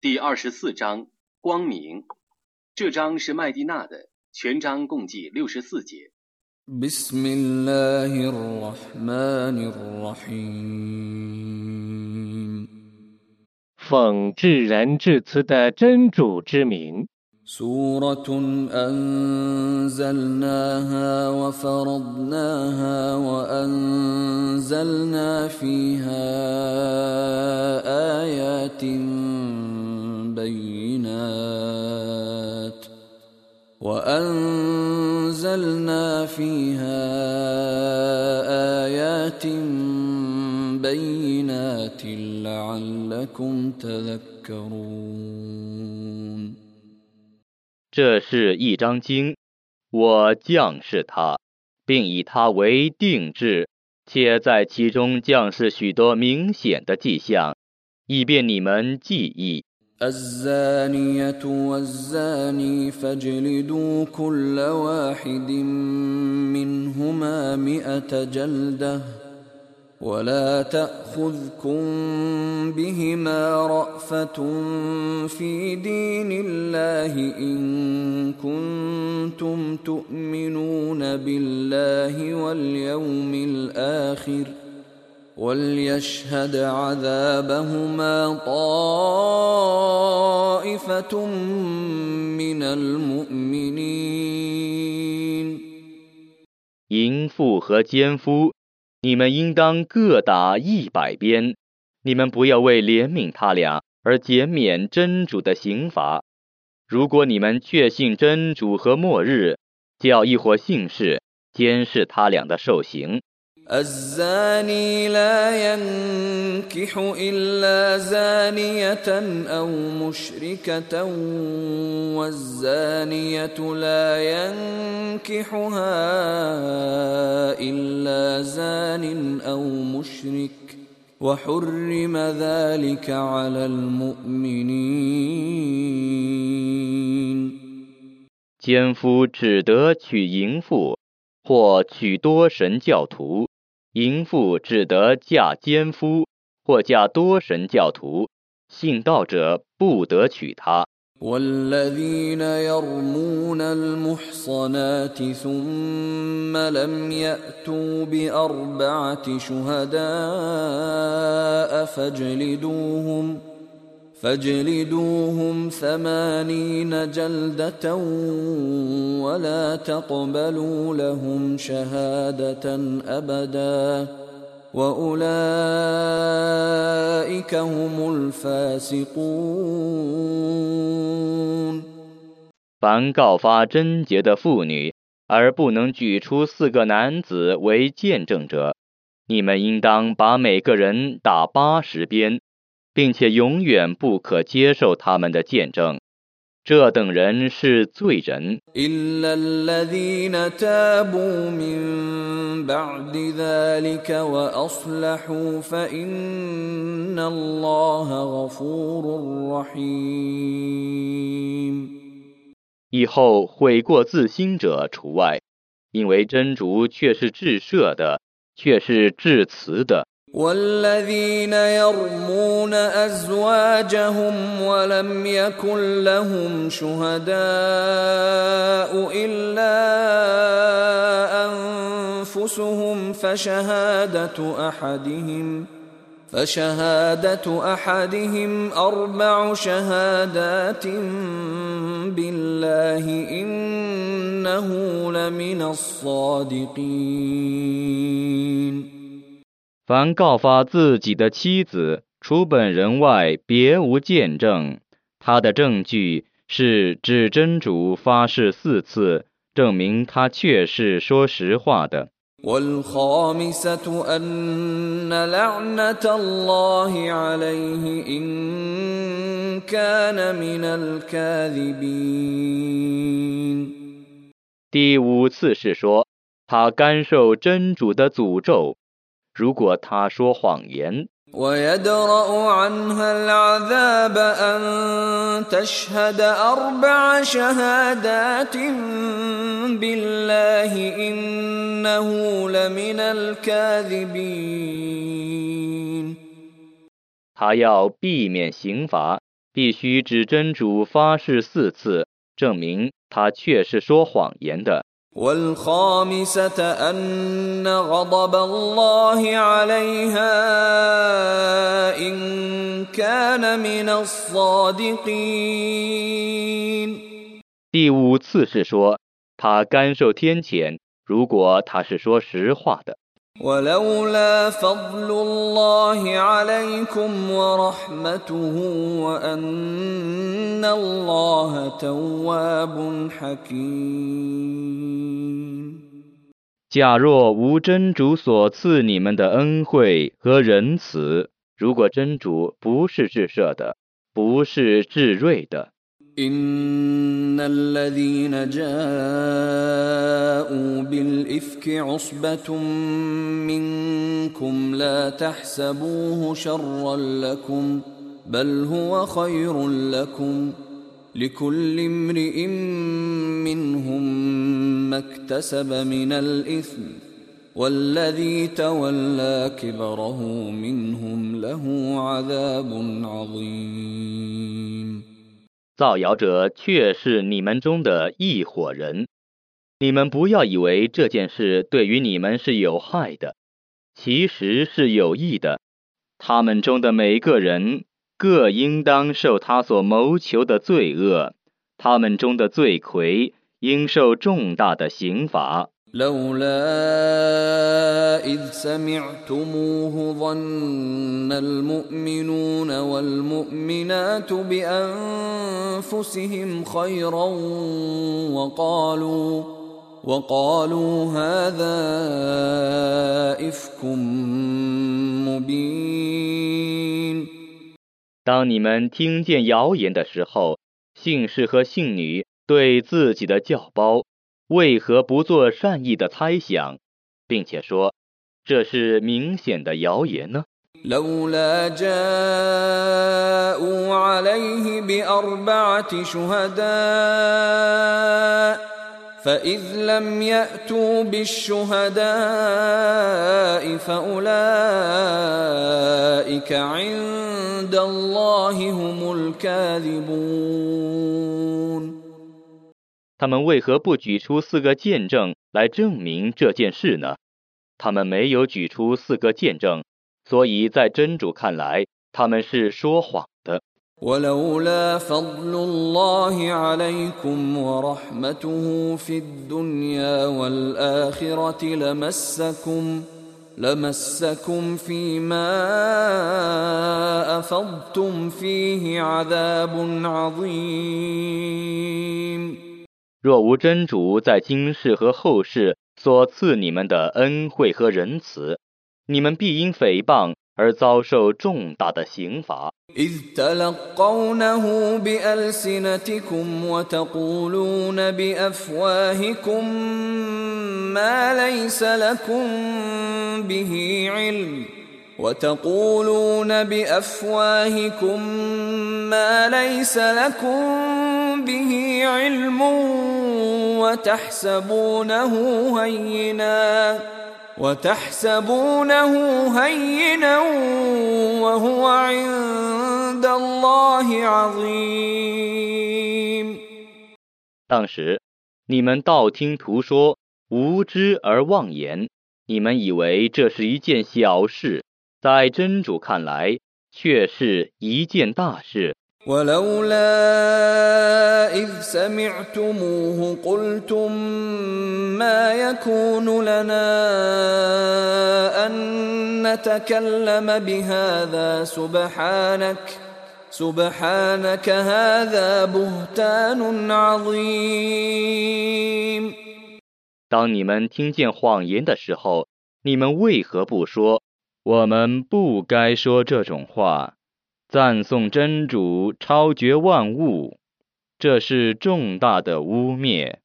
第二十四章光明。这章是麦地那的，全章共计六十四节。 بسم الله الرحمن الرحيم 奉至仁至慈的真主之名， سورة أنزلناها وفرضناها وأنزلنا فيها آيات بينات وأنزلنا فيها آيات بينات لعلكم تذكرون 这是一章经，我降示它，并以它为定制，且在其中降示许多明显的迹象，以便你们记忆。 الزانية والزاني فاجلدوا كل واحد منهما مئة جلدة ولا تأخذكم بهما رأفة في دين الله إن كنتم تؤمنون بالله واليوم الآخر ۖ وليشهد عذابهما طائفة من المؤمنين 淫妇和奸夫，你们应当各打一百鞭。你们不要为怜悯他俩而减免真主的刑罚。如果你们确信真主和末日，叫一伙信士监视他俩的受刑。 الزاني لا ينكح إلا زانية أو مشركة والزانية لا ينكحها إلا زان أو مشرك وحرم ذلك على المؤمنين 奸夫只得娶淫妇，或娶多神教徒； 淫妇只得嫁奸夫，或嫁多神教徒。信道者不得娶她。 والذين يرمون المحصنات ثم لم يأتوا بأربعة شهداء فاجلدوهم فاجلدوهم ثمانين جلدة ولا تقبلوا لهم شهادة أبدا وأولئك هم الفاسقون 凡告发贞洁的妇女，而不能举出四个男子为见证者，你们应当把每个人打八十鞭， 并且永远不可接受他们的见证。这等人是罪人。以后悔过自新者除外，因为真主却是至赦的，却是至慈的。والذين يرمون أزواجهم ولم يكن لهم شهداء إلا أنفسهم فشهادة أحدهم فشهادة أحدهم أربع شهادات بالله إنه لمن الصادقين 凡告发自己的妻子除本人外别无见证。他的证据是指真主发誓四次证明他确是说实话的。第五次是说他甘受真主的诅咒。如果他说谎言， ويدرأ عنها العذاب أن تشهد أربع شهادات بالله إنه لمن الكاذبين 他要避免刑罚， 必须指真主发誓四次，证明他确是说谎言的。 والخامسة أن غضب الله عليها إن كان من الصادقين 第五次是说，他甘受天谴，如果他是说实话的。 ولولا فضل الله عليكم ورحمته وأن الله تواب حكيم 假若无真主所赐你们的恩惠和仁慈，如果真主不是至赦的，不是至睿的， إن الذين جاءوا بالإفك عصبة منكم لا تحسبوه شرا لكم بل هو خير لكم لكل امرئ منهم ما اكتسب من الإثم والذي تولى كبره منهم له عذاب عظيم 造谣者却是你们中的一伙人。你们不要以为这件事对于你们是有害的，其实是有益的。他们中的每个人各应当受他所谋求的罪恶，他们中的罪魁应受重大的刑罚。لولا إذ سمعتموه ظن المؤمنون والمؤمنات بأنفسهم خيرا وقالوا وقالوا هذا إفك مبين 当你们听见谣言的时候，信士和信女对自己的教胞 为何不做善意的猜想，并且说这是明显的谣言呢？ لولا جاءوا عليه بأربعة شهداء فإذ لم يأتوا بالشهداء فأولئك عند الله هم الكاذبون 他们为何不举出四个见证来证明这件事呢？他们没有举出四个见证，所以在真主看来，他们是说谎的。 ولولا فضل الله عليكم ورحمته في الدنيا والآخرة لمسكم لمسكم فيما أفضتم فيه عذاب عظيم 若无真主在今世和后世所赐你们的恩惠和仁慈，你们必因诽谤而遭受重大的刑罚。إذ تلقونه بألسنتكم وتقولون بأفواهكم ما ليس لكم به علم وتقولون بأفواهكم ما ليس لكم به علم وتحسبونه هيناً وتحسبونه هينا وهو عند الله عظيم 当时，你们道听途说，无知而妄言，你们以为这是一件小事， 在真主看来，却是一件大事。 ولولا إذ سمعتموه قلتم ما يكون لنا أن نتكلم بهذا سبحانك سبحانك هذا بهتان عظيم 当你们听见谎言的时候，你们为何不说？ 我们不该说这种话赞颂真主超绝万物这是重大的污蔑。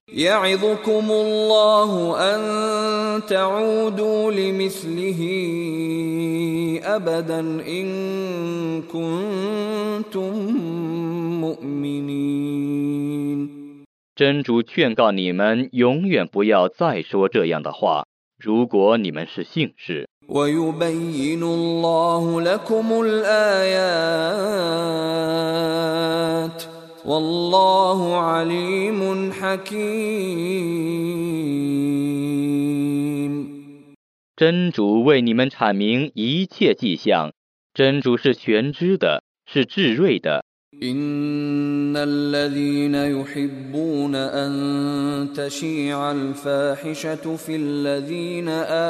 真主劝告你们永远不要再说这样的话如果你们是幸事ويبين الله لكم الآيات والله عليم حكيم 真主为你们阐明一切迹象，真主是全知的，是智慧的。 إن الذين يحبون أن تشيع الفاحشة في الذين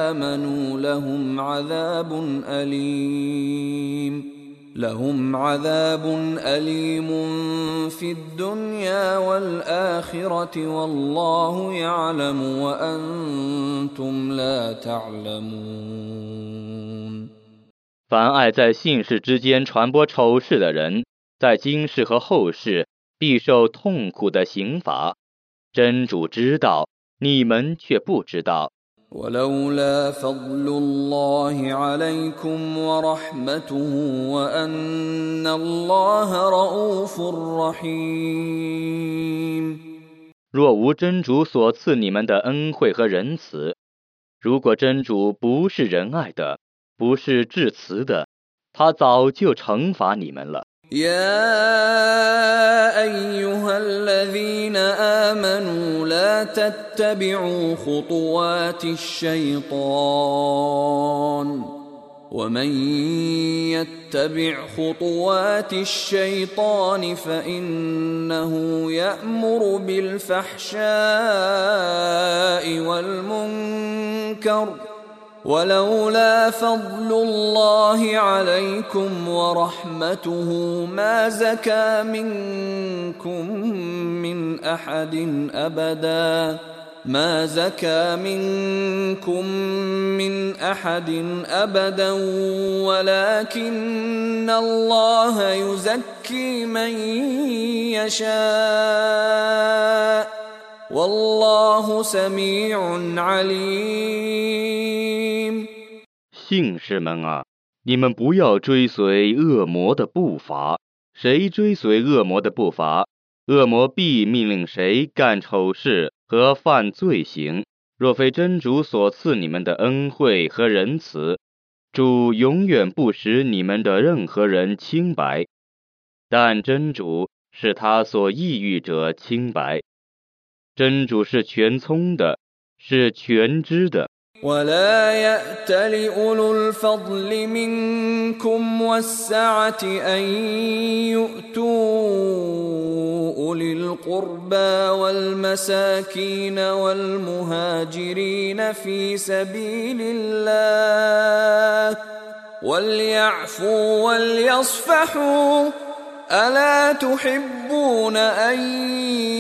آمنوا لهم عذاب أليم لهم عذاب أليم في الدنيا والآخرة والله يعلم وأنتم لا تعلمون 凡爱在信士之间传播丑事的人， 在今世和后世必受痛苦的刑罚。真主知道，你们却不知道。 ولولا فضل الله عليكم ورحمته وأن الله رؤوف رحيم 若无真主所赐你们的恩惠和仁慈，如果真主不是仁爱的，不是至慈的，他早就惩罚你们了。 يا أيها الذين آمنوا لا تتبعوا خطوات الشيطان ومن يتبع خطوات الشيطان فإنه يأمر بالفحشاء والمنكر ولولا فضل الله عليكم ورحمته ما زكى منكم من أحد أبدا. ما زكى منكم من أحد أبدا ولكن الله يزكي من يشاء. والله سميع عليم 信士们啊，你们不要追随恶魔的步伐。谁追随恶魔的步伐，恶魔必命令谁干丑事和犯罪行。若非真主所赐你们的恩惠和仁慈，主永远不使你们的任何人清白。但真主使他所抑郁者清白。 真主是全聪的，是全知的。 ولا يأت لأولو الفضل منكم والسعة أن يؤتوا أولي القربى والمساكين والمهاجرين في سبيل الله وليعفوا وليصفحوا ألا تحبون أن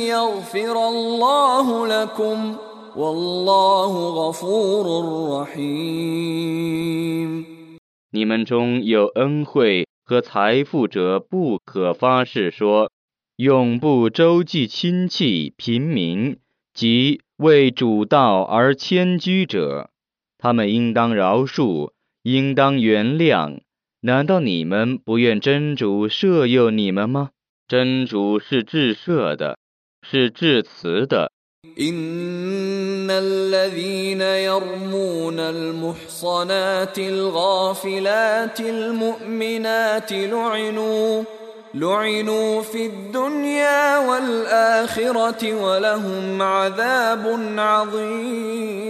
يغفر الله لكم ؟ والله غفور رحيم 你们中有恩惠和财富者，不可发誓说，永不周济亲戚、贫民及为主道而迁居者。他们应当饶恕，应当原谅。 难道你们不愿真主赦宥你们吗？真主是至赦的，是至慈的。 إن الذين يرمون المحصنات الغافلات المؤمنات لعنوا لعنوا في الدنيا والآخرة ولهم عذاب عظيم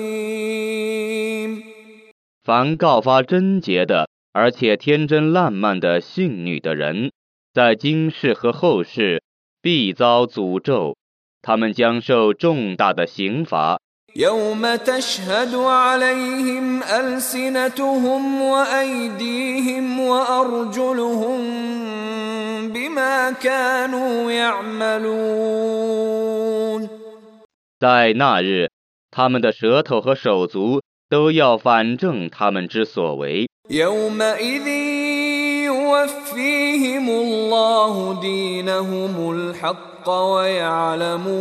凡告发贞洁的， 而且天真烂漫的性女的人，在今世和后世必遭诅咒，他们将受重大的刑罚。 يوم تشهد عليهم ألسنتهم وأيديهم وأرجلهم بما كانوا يعملون 在那日，他们的舌头和手足都要反证他们之所为。 يومئذ يوفيهم الله دينهم الحق ويعلمون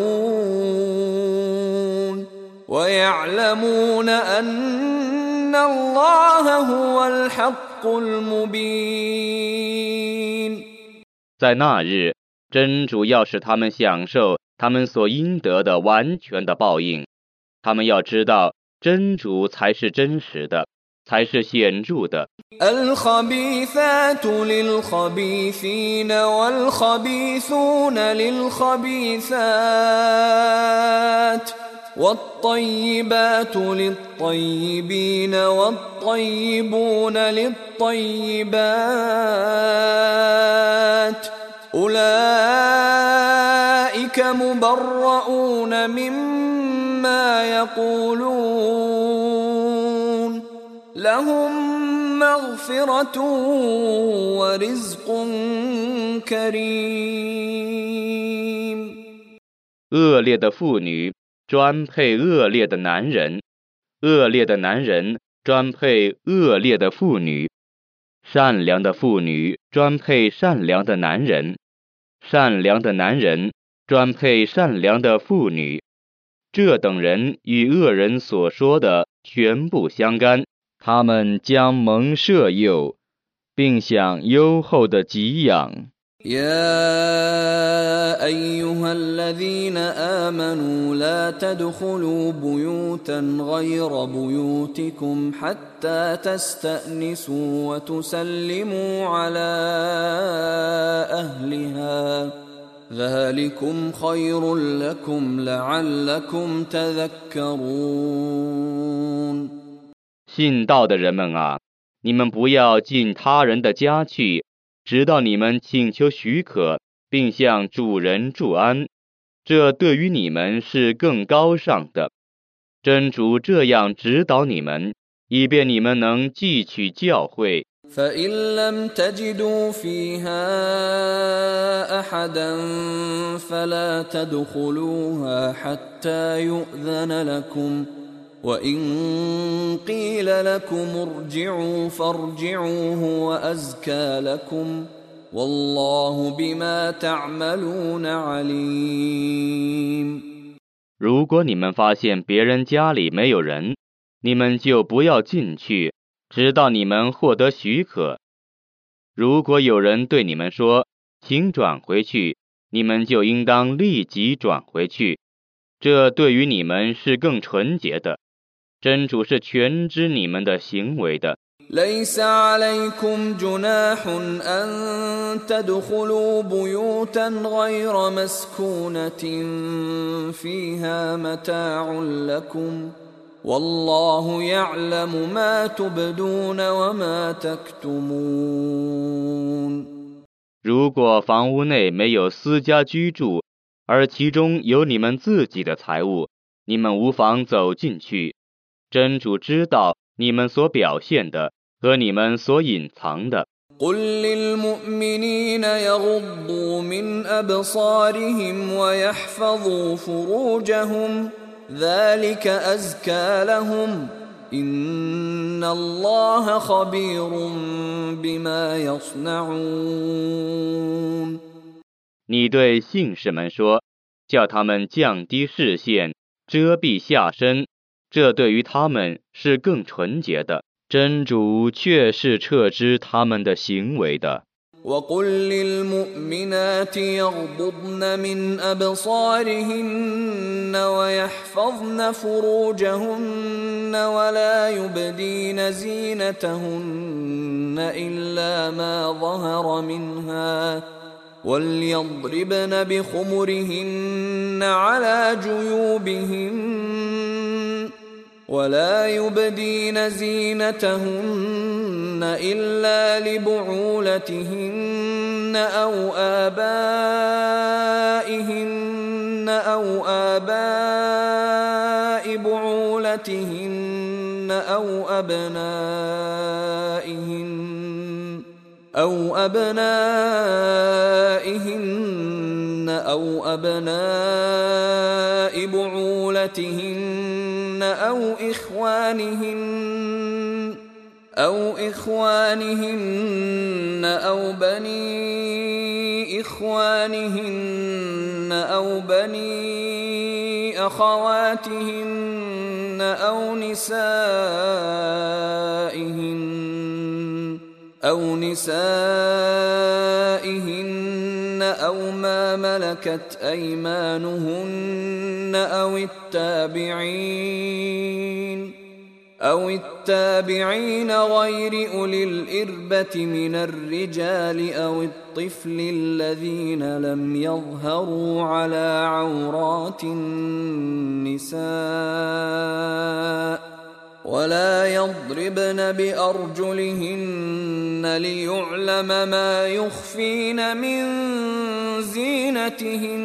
ويعلمون أن الله هو الحق المبين 在那日，真主要使他们享受他们所应得的完全的报应。他们要知道，真主才是真实的， 才是显着的。 الخبيثات للخبيثين والخبيثون للخبيثات والطيبات للطيبين والطيبون للطيبات اولئك مبرؤون مما يقولون لهم مغفرة ورزق كريم 恶劣的妇女专配恶劣的男人，恶劣的男人专配恶劣的妇女，善良的妇女专配善良的男人，善良的男人专配善良的妇女。这等人与恶人所说的全部相干， 他们将蒙赦宥，并享优厚的给养。 يا ايها الذين امنوا لا تدخلوا بيوتا غير بيوتكم حتى تستانسوا وتسلموا على اهلها ذلكم خير لكم لعلكم تذكرون 信道的人们啊，你们不要进他人的家去，直到你们请求许可，并向主人祝安。这对于你们是更高尚的。真主这样指导你们，以便你们能汲取教诲。 فإن لم تجدوا فيها أحدا فلا تدخلوها حتى يؤذن لكم وإن قيل لكم ارجعوا فارجعوا هو أزكى لكم والله بما تعملون عليم 如果你们发现别人家里没有人，你们就不要进去，直到你们获得许可。如果有人对你们说：“请转回去”，你们就应当立即转回去。这对于你们是更纯洁的。 真主是全知你们的行为的。 ليس عليكم جناح أن تدخلوا بيوتا غير مسكونة فيها متاع لكم والله يعلم ما تبدون وما تكتمون 如果房屋内没有私家居住，而其中有你们自己的财物，你们无妨走进去。 真主知道你们所表现的和你们所隐藏的。 قل للمؤمنين يغضوا من أبصارهم ويحفظوا فروجهم ذلك أزكى لهم إن الله خبير بما يصنعون 你对信士们说，叫他们降低视线，遮蔽下身， 这对于他们是更纯洁的。真主却是撤知他们的行为的。 وقل للمؤمنات يغضضن من أبصارهن ويحفظن فروجهن ولا يبدين زينتهن إلا ما ظهر منها وليضربن بخمرهن على جيوبهن ولا يبدين زينتهن إلا لبعولتهن أو آبائهن أو آباء بعولتهن أو أبنائهن أو أبنائهن أو أبناء بعولتهن أو إخوانهن أو إخوانهن أو بني إخوانهن أو بني أخواتهن أو نسائهن أو نسائهن أو ما ملكت أيمانهن أو التابعين أو التابعين غير أولي الإربة من الرجال أو الطفل الذين لم يظهروا على عورات النساء ولا يضربن بأرجلهن ليعلم ما يخفين من زينتهن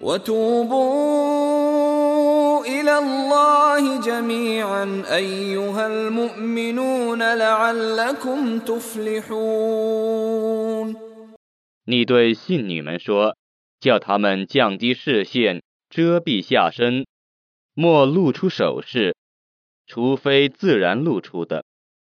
وتوبوا إلى الله جميعا أيها المؤمنون لعلكم تفلحون 你对信女们说，叫他们降低视线，遮蔽下身，莫露出首饰， 除非自然露出的；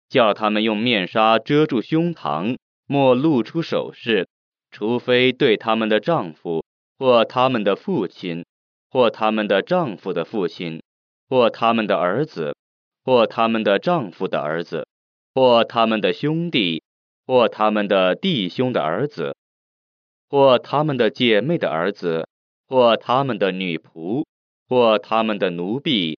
叫他们用面纱遮住胸膛，莫露出首饰，除非对他们的丈夫。或他们的父亲，或他们的丈夫的父亲，或他们的儿子，或他们的丈夫的儿子，或他们的兄弟，或他们的弟兄的儿子，或他们的姐妹的儿子，或他们的女仆，或他们的奴婢，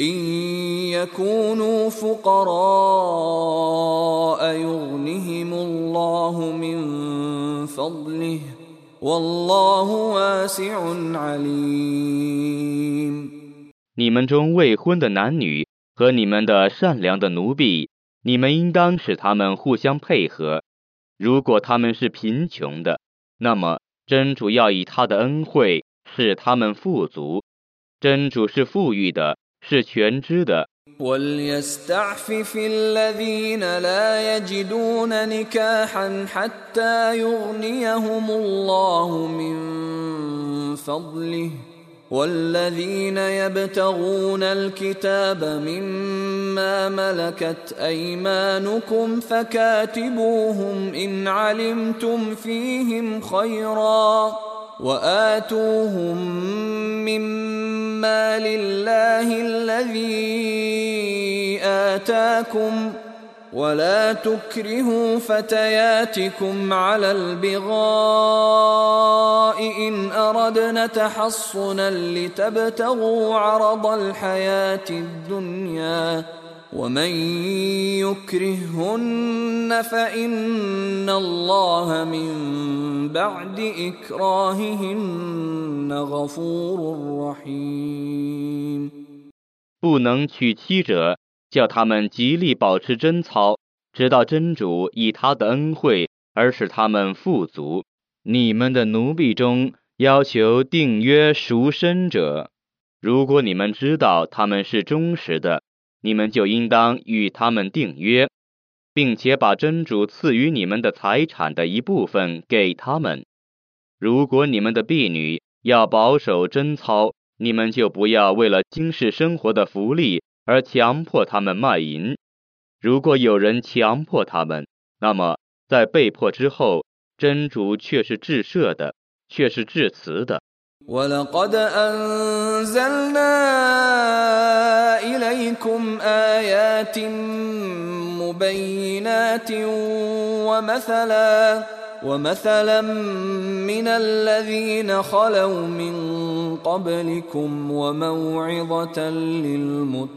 你们中未婚的男女和你们的善良的奴婢，你们应当使他们互相配合。如果他们是贫穷的，那么真主要以他的恩惠使他们富足。真主是富裕的，是全知的。وليستعفف الذين لا يجدون نكاحا حتى يغنيهم الله من فضله والذين يبتغون الكتاب مما ملكت ايمانكم فكاتبوهم ان علمتم فيهم خيرا وآتوهم مما لله الذي آتاكم ولا تكرهوا فتياتكم على البغاء إن أردنا تحصنا لتبتغوا عرض الحياة الدنيا ومن يكرههن فإن الله من بعد إكراههن غفور رحيم 不能娶妻者，叫他们极力保持贞操，直到真主以他的恩惠而使他们富足。你们的奴婢中要求订约赎身者，如果你们知道他们是忠实的。 你们就应当与他们订约，并且把真主赐予你们的财产的一部分给他们。如果你们的婢女要保守贞操，你们就不要为了今世生活的福利而强迫他们卖淫。如果有人强迫他们，那么在被迫之后，真主却是至赦的，却是至慈的。ولقد أنزلنا إليكم آيات مبينات ومثلا ومثلا من الذين خلوا من قبلكم وموعظة للمتقين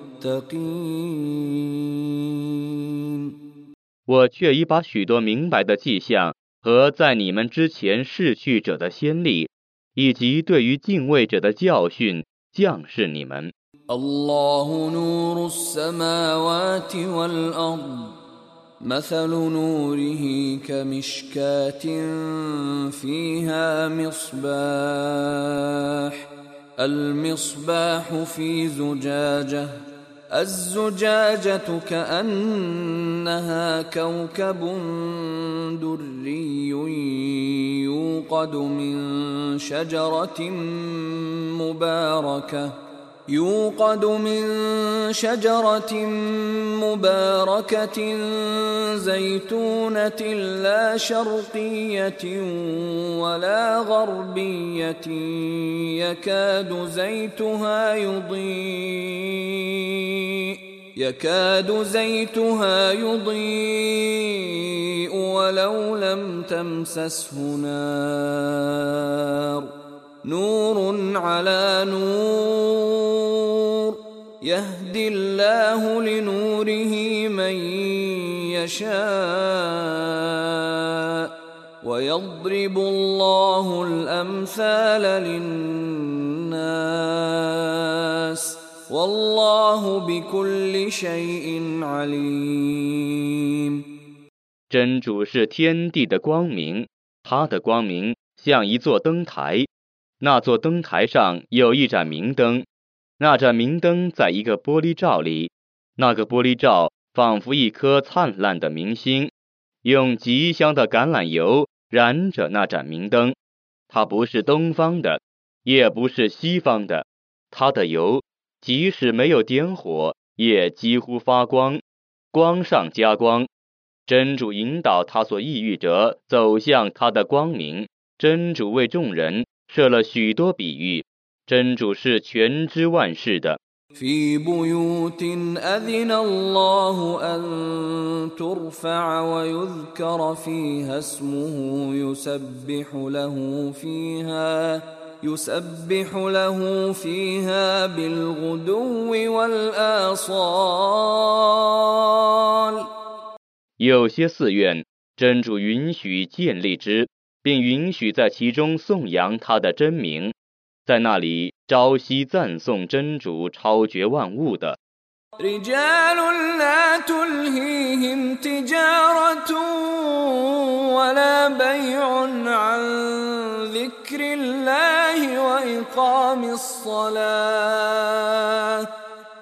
我却已把许多明白的迹象和在你们之前逝去者的先例 以及对于敬畏者的教训降示你们。الله نور السماوات والأرض مثل نوره كمشكاة فيها مصباح المصباح في زجاجه الزجاجة كأنها كوكب دري يوقد من شجرة مباركة. يوقد من شجرة مباركة زيتونة لا شرقية ولا غربية يكاد زيتها يضيء يكاد زيتها يضيء ولو لم تمسسه نار. الله لنوره من يشاء ويضرب الله الامثال للناس والله بكل شيء عليم 真主是天地的光明，他的光明像一座灯台，那座灯台上有一盏明灯，那盏明灯在一个玻璃罩里， 那个玻璃罩仿佛一颗灿烂的明星，用极香的橄榄油燃着那盏明灯。它不是东方的，也不是西方的，它的油即使没有点火，也几乎发光，光上加光。真主引导他所抑郁者走向他的光明。真主为众人设了许多比喻。真主是全知万事的。في بيوت أذن الله أن ترفع ويذكر فيها اسمه يسبح له فيها يسبح له فيها بالغدو والآصال 有些寺院，真主允许建立之，并允许在其中颂扬他的真名， 在那里朝夕赞颂真主超绝万物的。 رجال لا تلهيهم تجارة ولا بيع عن ذكر الله وإقام الصلاة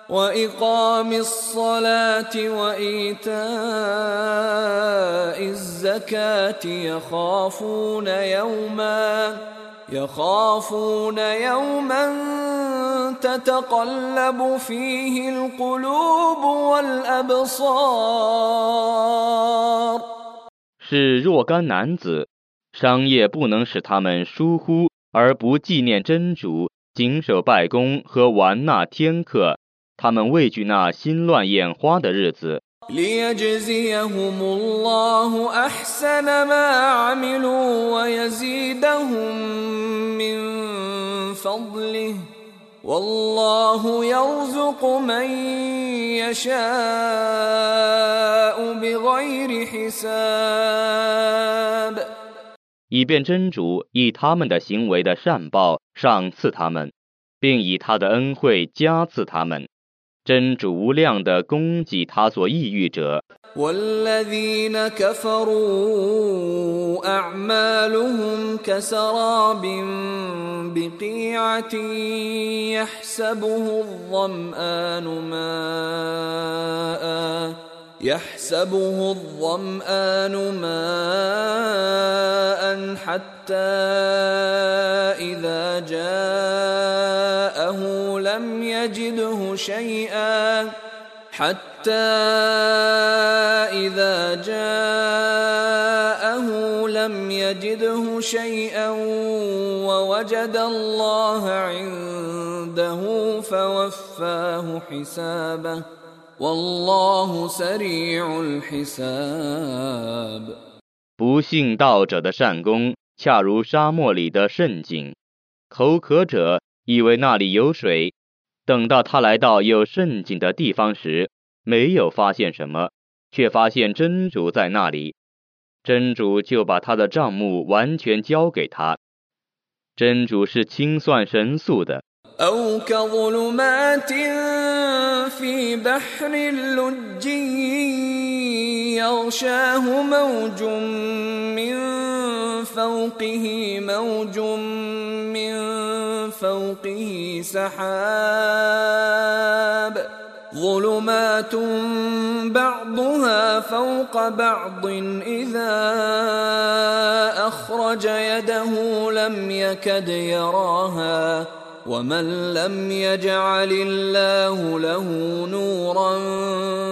وإقام الصلاة وإيتاء الزكاة يخافون يوما يخافون يوما تتقلب فيه القلوب والأبصار 是若干男子，商业不能使他们疏忽而不纪念真主，谨守拜功和玩纳天课。他们畏惧那心乱眼花的日子， ليجزيهم الله أحسن ما عملوا ويزيدهم من فضله والله يرزق من يشاء بغير حساب 以便真主以他们的行为的善报赏赐他们，并以他的恩惠加赐他们。 真主无量的供给他所抑郁者。 والذين كفروا أعمالهم كسراب بقيعة يحسبه الظمآن ماء يحسبه الظمآن ماء حتى إذا جاءه لم يجده شيئا حتى إذا جاءه لم يجده شيئا ووجد الله عنده فوفاه حسابه 不信道者的善功，恰如沙漠里的渗井。口渴者以为那里有水，等到他来到有渗井的地方时，没有发现什么，却发现真主在那里。真主就把他的账目完全交给他。真主是清算神速的。في بحر اللج يغشاه موج من فوقه موج من فوقه سحاب. ظلمات بعضها فوق بعض إذا أخرج يده لم يكد يراها. ومن لم يجعل الله له نورا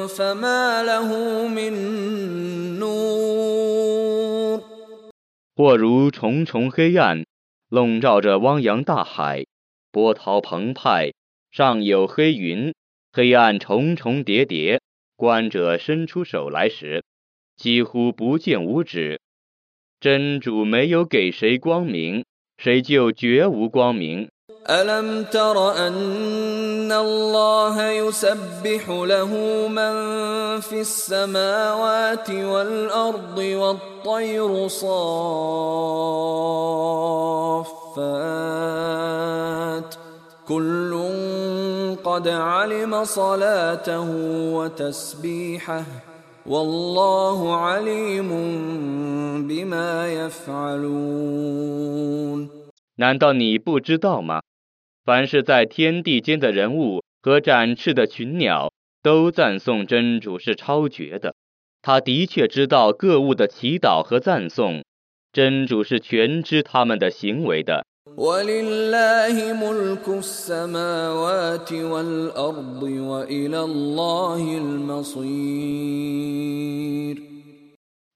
فما له من نور 或如重重黑暗笼罩着汪洋大海，波涛澎湃，上有黑云，黑暗重重叠叠。观者伸出手来时，几乎不见五指。真主没有给谁光明，谁就绝无光明。 ألم تر أن الله يسبح له من في السماوات والأرض والطير صافات كل قد علم صلاته وتسبيحه والله عليم بما يفعلون 难道你不知道吗？ 凡是在天地间的人物和展翅的群鸟，都赞颂真主是超绝的。他的确知道各物的祈祷和赞颂，真主是全知他们的行为的。 ولله ملك السماوات والأرض وإلى الله المصير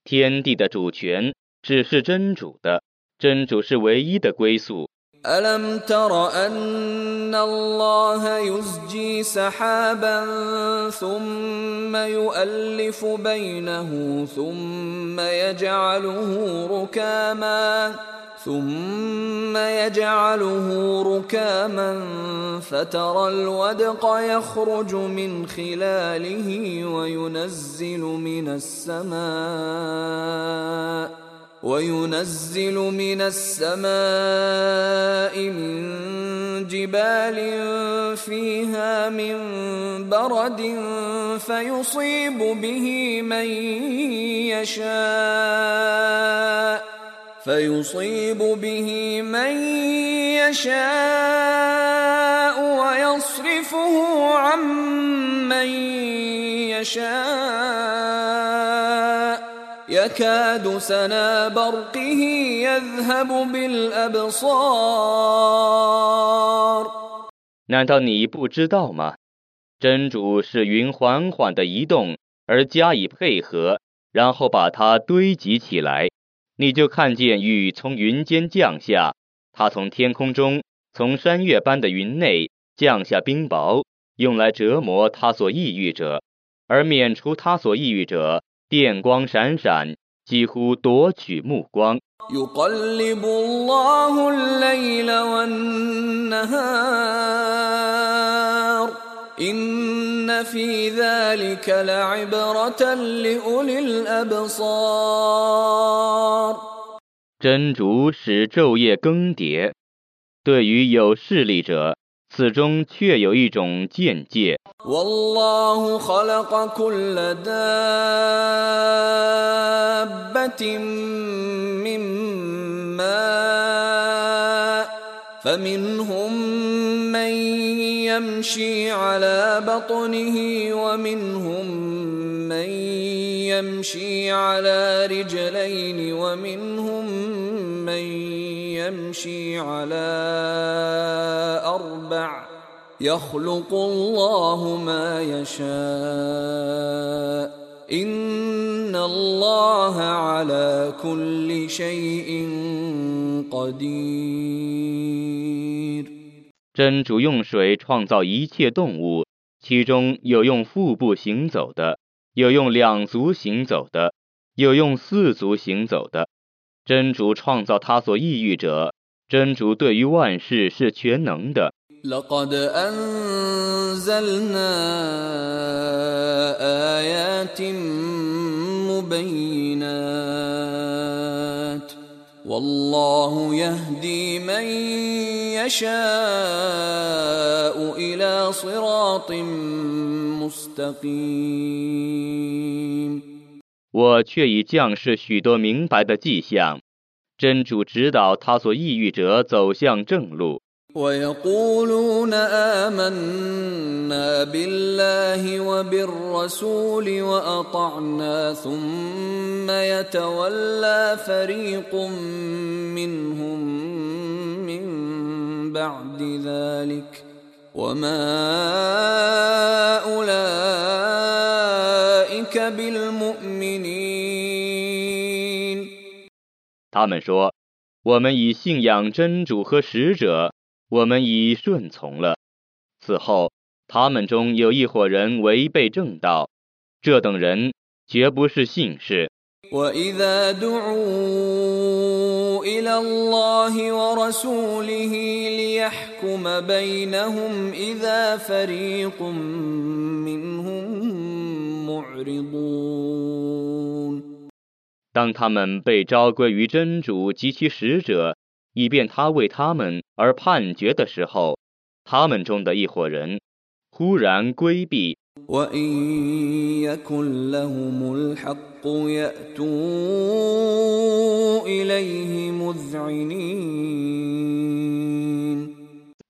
天地的主权只是真主的，真主是唯一的归宿。 ألم تر أن الله يزجي سحابا ثم يؤلف بينه ثم يجعله ركاما ثم يجعله ركاما فترى الودق يخرج من خلاله وينزل من السماء وينزل من السماء من جبال فيها من برد فيصيب به من يشاء فيصيب به من يشاء ويصرفه عن من يشاء يكاد سنا برقه يذهب بالابصار 难道你不知道吗？真主是云缓缓的移动，而加以配合，然后把它堆积起来，你就看见雨从云间降下，它从天空中，从山岳般的云内降下冰雹，用来折磨他所抑郁者，而免除他所抑郁者， 电光闪闪，几乎夺取目光。 يقلب الله الليل والنهار إن في ذلك لعبرة لأولي الأبصار 真主使昼夜更迭，对于有势力者，此中确有一种见解。 والله خلق كل من ماء فمنهم من يمشي على بطنه ومنهم من يمشي على رجلين ومنهم من يمشي على أربع يخلق الله ما يشاء إن الله على كل شيء قدير 真主用水创造一切动物，其中有用腹部行走的，有用两足行走的，有用四足行走的。真主创造他所抑郁者，真主对于万事是全能的。 لقد أنزلنا آيات مبينات والله يهدي من يشاء إلى صراط مستقيم 我却已降示许多明白的迹象，真主指导他所抑郁者走向正路。 ويقولون آمنا بالله وبالرسول وأطعنا ثم يتولى فريق منهم من بعد ذلك وما أولئك بالمؤمنين 他们说：“我们已信仰真主和使者， 我们已顺从了。”此后，他们中有一伙人违背正道，这等人绝不是信士。 وإذا دعوا إلى الله ورسوله ليحكم بينهم إذا فريق منهم معرضون 当他们被召归于真主及其使者， 以便他为他们而判决的时候他们中的一伙人忽然规避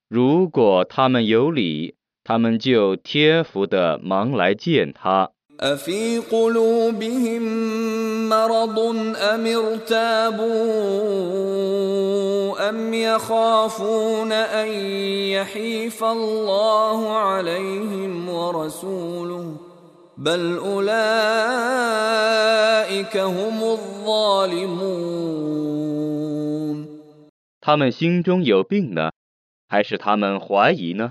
如果他们有理他们就贴服的忙来见他。أفي قلوبهم مرض أم ارتابوا أم يخافون أن يحيف الله عليهم ورسوله بل أولئك هم الظالمون 他们心中有病呢，还是他们怀疑呢？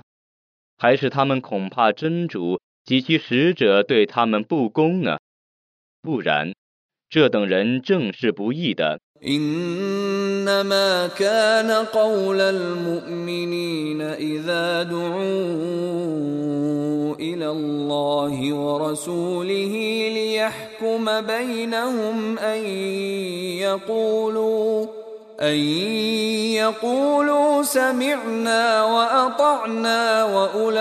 还是他们恐怕真主 及其使者对他们不公呢？不然，这等人正是不义的。 إنما كان قول المؤمنين إذا دعوا إلى الله ورسوله ليحكم بينهم أن يقولوا أن يقولوا سمعنا وأطعنا وأولئك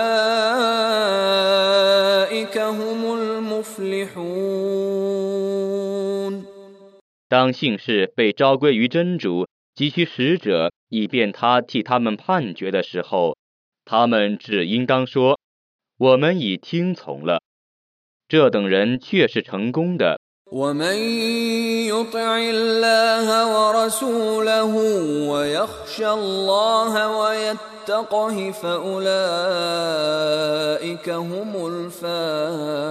هم المفلحون 当信士被召归于真主及其使者，以便他替他们判决的时候，他们只应当说：“我们已听从了。”这等人却是成功的。 ومن يطع الله ورسوله ويخشى الله ويتقه فأولئك هم الفائزون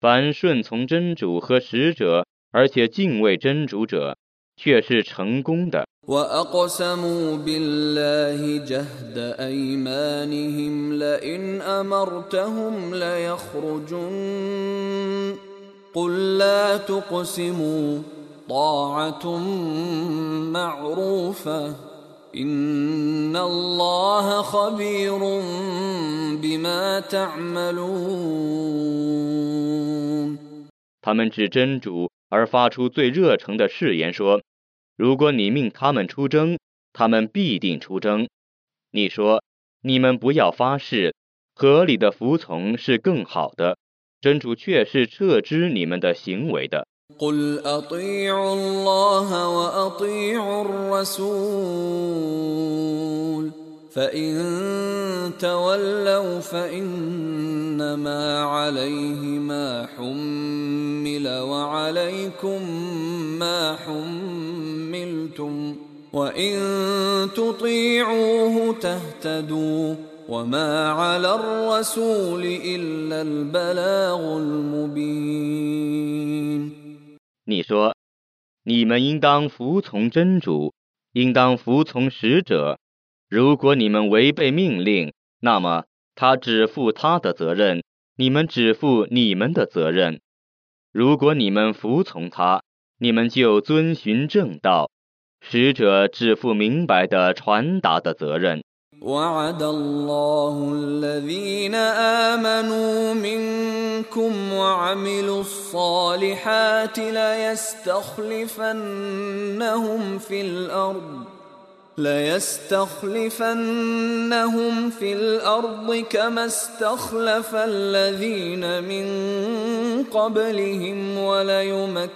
凡顺从真主和使者，而且敬畏真主者，却是成功的。 وأقسموا بالله جهد أيمانهم لئن أمرتهم ليخرجن قل لا تقسموا طاعة معروفة إن الله خبير بما تعملون 他们指真主而发出最热诚的誓言说：“ 如果你命他们出征，他们必定出征。”你说：“你们不要发誓，合理的服从是更好的。”真主却是撤知你们的行为的。 قل اطيعوا الله واطيعوا الرسول فان تولوا فانما عليه ما حمل وعليكم ما حملتم وان تطيعوه تهتدوا وما على الرسول الا البلاغ المبين 你说：“你们应当服从真主，应当服从使者。如果你们违背命令，那么他只负他的责任，你们只负你们的责任。如果你们服从他，你们就遵循正道， 使者只负明白的传达的责任。” وعد الله الذين آمنوا منكم وعملوا الصالحات ليستخلفنهم في الأرض ليستخلفنهم في الأرض كما استخلف الذين من قبلهم وليمكنن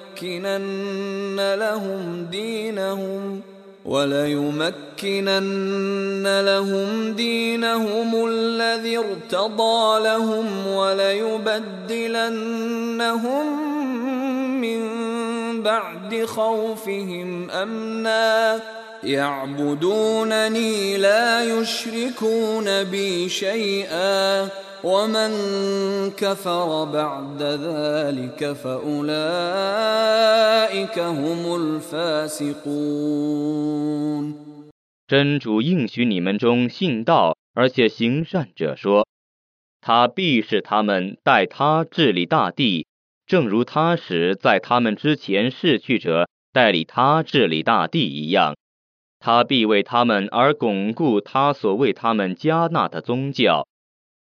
لهم دينهم وليمكنن لهم دينهم الذي ارتضى لهم وليبدلنهم من بعد خوفهم أمنا يعبدونني لا يشركون بي شيئا ومن كفر بعد ذلك فاولئك هم الفاسقون 真主应许你们中信道而且行善者说：“他必使他们代他治理大地，正如他使在他们之前逝去者代理他治理大地一样。 他必为他们而巩固他所为他们加纳的宗教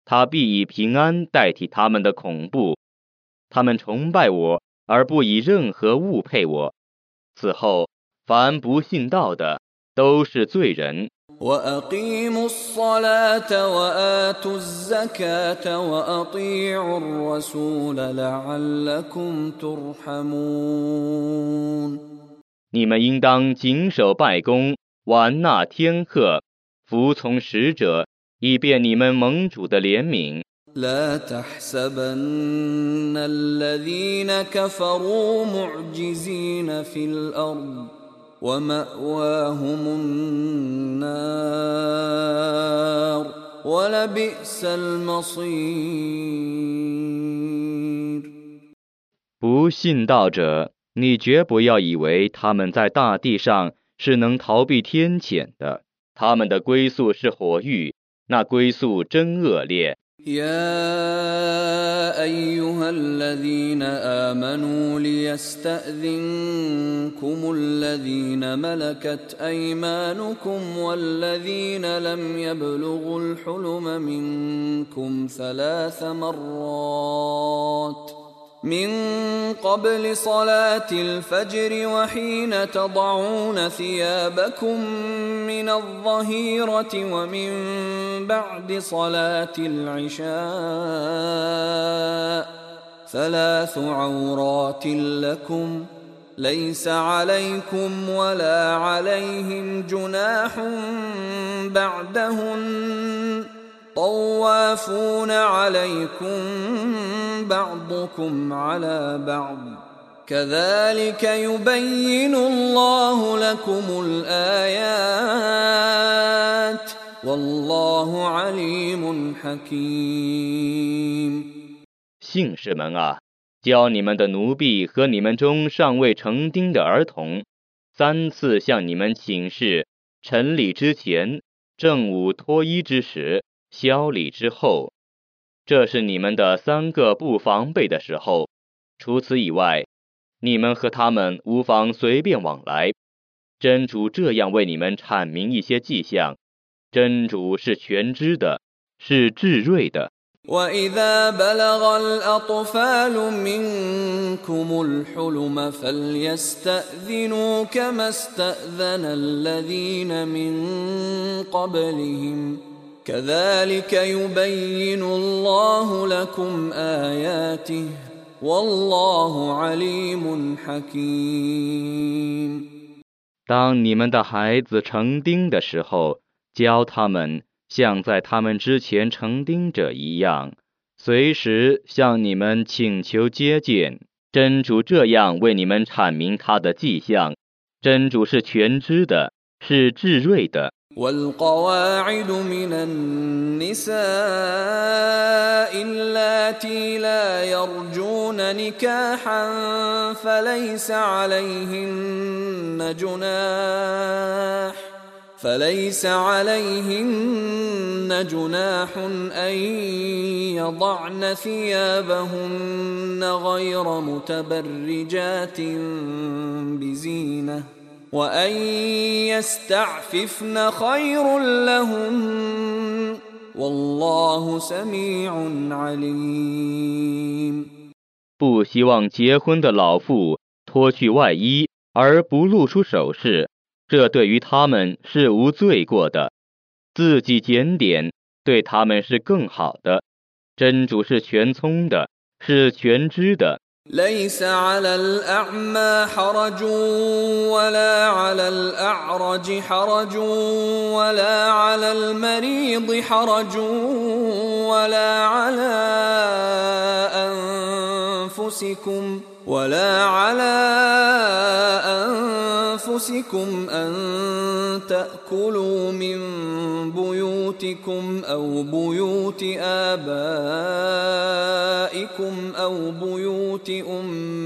他必以平安代替他们的恐怖。他们崇拜我而不以任何物配我。此后凡不信道的都是罪人。你们应当谨守拜功完纳天课，服从使者，以便你们蒙主的怜悯。لا تحسبن الذين كفروا معجزين في الأرض وماواهم النار ولبئس المصير 不信道者，你绝不要以为他们在大地上 是能逃避天谴的，他们的归宿是火狱，那归宿真恶劣。يا ايها الذين امنوا ليستاذنكم الذين ملكت ايمانكم والذين لم يبلغوا الحلم منكم ثلاث مرات من قبل صلاة الفجر وحين تضعون ثيابكم من الظهيرة ومن بعد صلاة العشاء ثلاث عورات لكم ليس عليكم ولا عليهم جناح بعدهن طوافون عليكم بعضكم على بعض كذلك يبين الله لكم الآيات والله عليم حكيم 信士们啊，教你们的奴婢和你们中尚未成丁的儿童，三次向你们请示，晨礼之前，正午脱衣之时。 消礼之后，这是你们的三个不防备的时候。除此以外，你们和他们无妨随便往来。真主这样为你们阐明一些迹象。真主是全知的，是至睿的。وإذا بلغ الأطفال منكم الحلم فليستأذنوا كما استأذن الذين من قبلهم كذلك يبين الله لكم آياته والله عليم حكيم 当你们的孩子成丁的时候，教他们像在他们之前成丁者一样，随时向你们请求接见。真主这样为你们阐明他的迹象。真主是全知的，是至睿的。 والقواعد من النساء اللاتي لا يرجون نكاحا فليس عليهن جناح فليس عليهن جناح أن يضعن ثيابهن غير متبرجات بزينة. وأن يستعففن خير لهم والله سميع عليم 不希望结婚的老妇脱去外衣而不露出首饰，这对于他们是无罪过的。自己检点，对他们是更好的。真主是全聪的，是全知的。 ليس على الأعمى حرج ولا على الأعرج حرج ولا على المريض حرج ولا على أنفسكم ولا على أنفسكم أن تأكلوا من بيوتكم أو بيوت آبائكم أو بيوت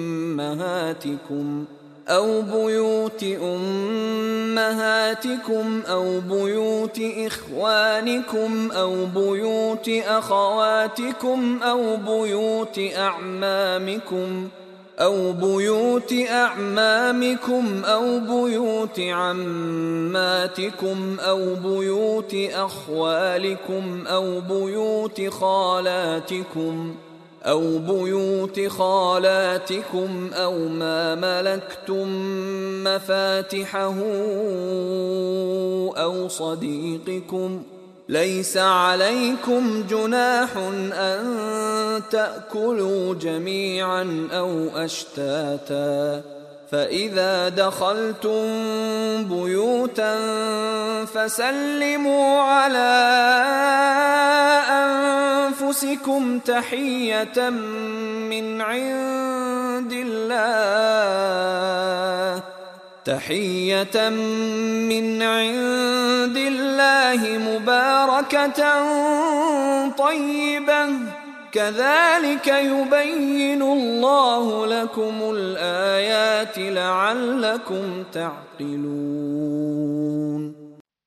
أمهاتكم ۖ أو بيوت أمهاتكم أو بيوت إخوانكم أو بيوت أخواتكم أو بيوت أعمامكم أو بيوت أعمامكم أو بيوت عماتكم أو بيوت أخوالكم أو بيوت خالاتكم ۖ أو بيوت خالاتكم أو ما ملكتم مفاتحه أو صديقكم ليس عليكم جناح أن تأكلوا جميعا أو أشتاتا. فإذا دخلتم بيوتا فسلموا على أنفسكم تحية من عند الله. تحية من عند الله مباركة طيبة كذلك يبين الله لكم الآيات لعلكم تعقلون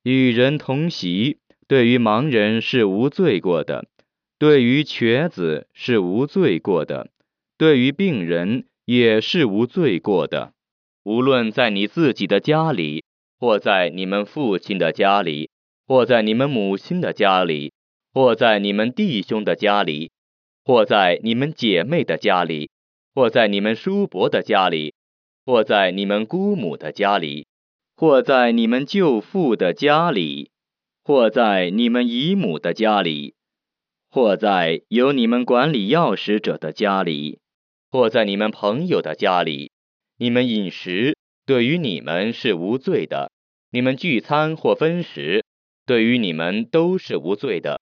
与人同席，对于盲人是无罪过的。对于瘸子是无罪过的，对于病人也是无罪过的。 无论在你自己的家里，或在你们父亲的家里，或在你们母亲的家里，或在你们弟兄的家里，或在你们姐妹的家里，或在你们叔伯的家里，或在你们姑母的家里，或在你们舅父的家里，或在你们姨母的家里。或在有你们管理钥匙者的家里，或在你们朋友的家里，你们饮食对于你们是无罪的；你们聚餐或分食，对于你们都是无罪的。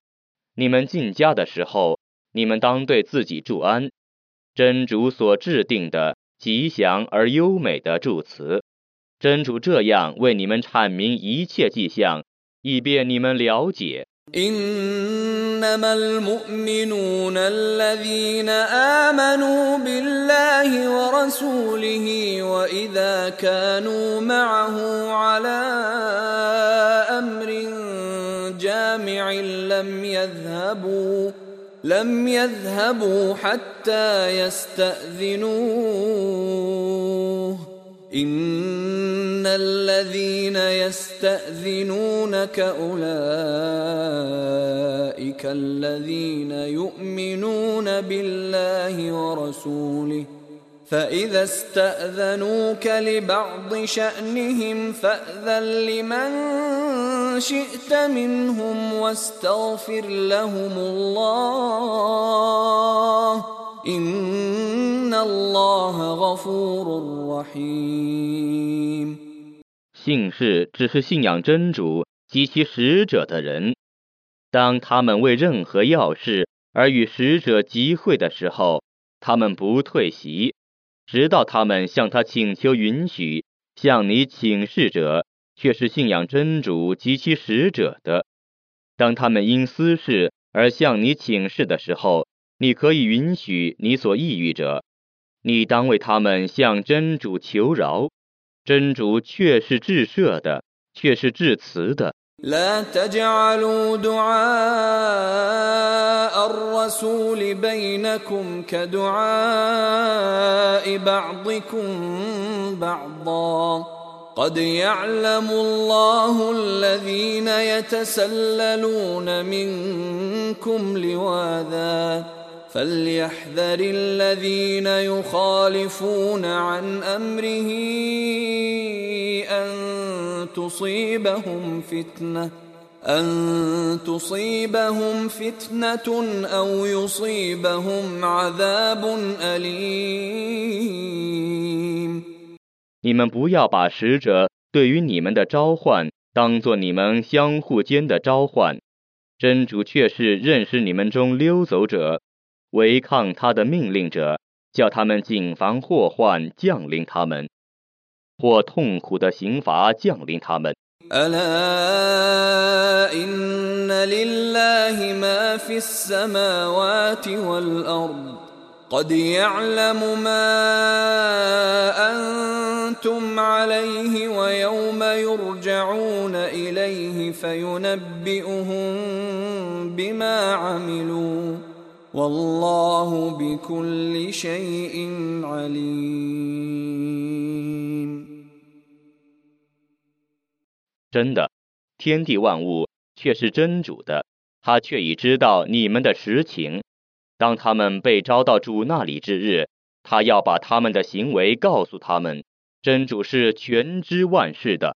你们进家的时候，你们当对自己祝安，真主所制定的吉祥而优美的祝词。真主这样为你们阐明一切迹象，以便你们了解。إنما المؤمنون الذين آمنوا بالله ورسوله وإذا كانوا معه على أمر جامع لم يذهبوا لم يذهبوا حتى يستأذنوه. إن الذين يستأذنونك أولئك الذين يؤمنون بالله ورسوله فإذا استأذنوك لبعض شأنهم فأذن لمن شئت منهم واستغفر لهم الله إن الله غفور رحيم 姓氏只是信仰真主及其使者的人，当他们为任何要事而与使者集会的时候，他们不退席，直到他们向他请求允许。向你请示者却是信仰真主及其使者的。当他们因私事而向你请示的时候，你可以允许你所抑郁者，你当为他们向真主求饶。真主却是至赦的，却是至慈的。لا تجعلوا دعاء الرسول بينكم كدعاء بعضكم بعضا قد يعلم الله الذين يتسللون منكم لواذا فليحذر الذين يخالفون عن امره ان تصيبهم فتنه ان تصيبهم فتنه او يصيبهم عذاب اليم 你们不要把使者对于你们的召唤当作你们相互间的召唤，真主却是认识你们中溜走者。 违抗他的命令者， 叫他们谨防祸患降临他们，或痛苦的刑罚降临他们。 ألا إن لله ما في السماوات والأرض قد يعلم ما أنتم عليه ويوم يرجعون إليه فينبئهم بما عملوا والله بكل شيء عليم 真的，天地万物却是真主的，他却已知道你们的实情。当他们被招到主那里之日，他要把他们的行为告诉他们。真主是全知万事的。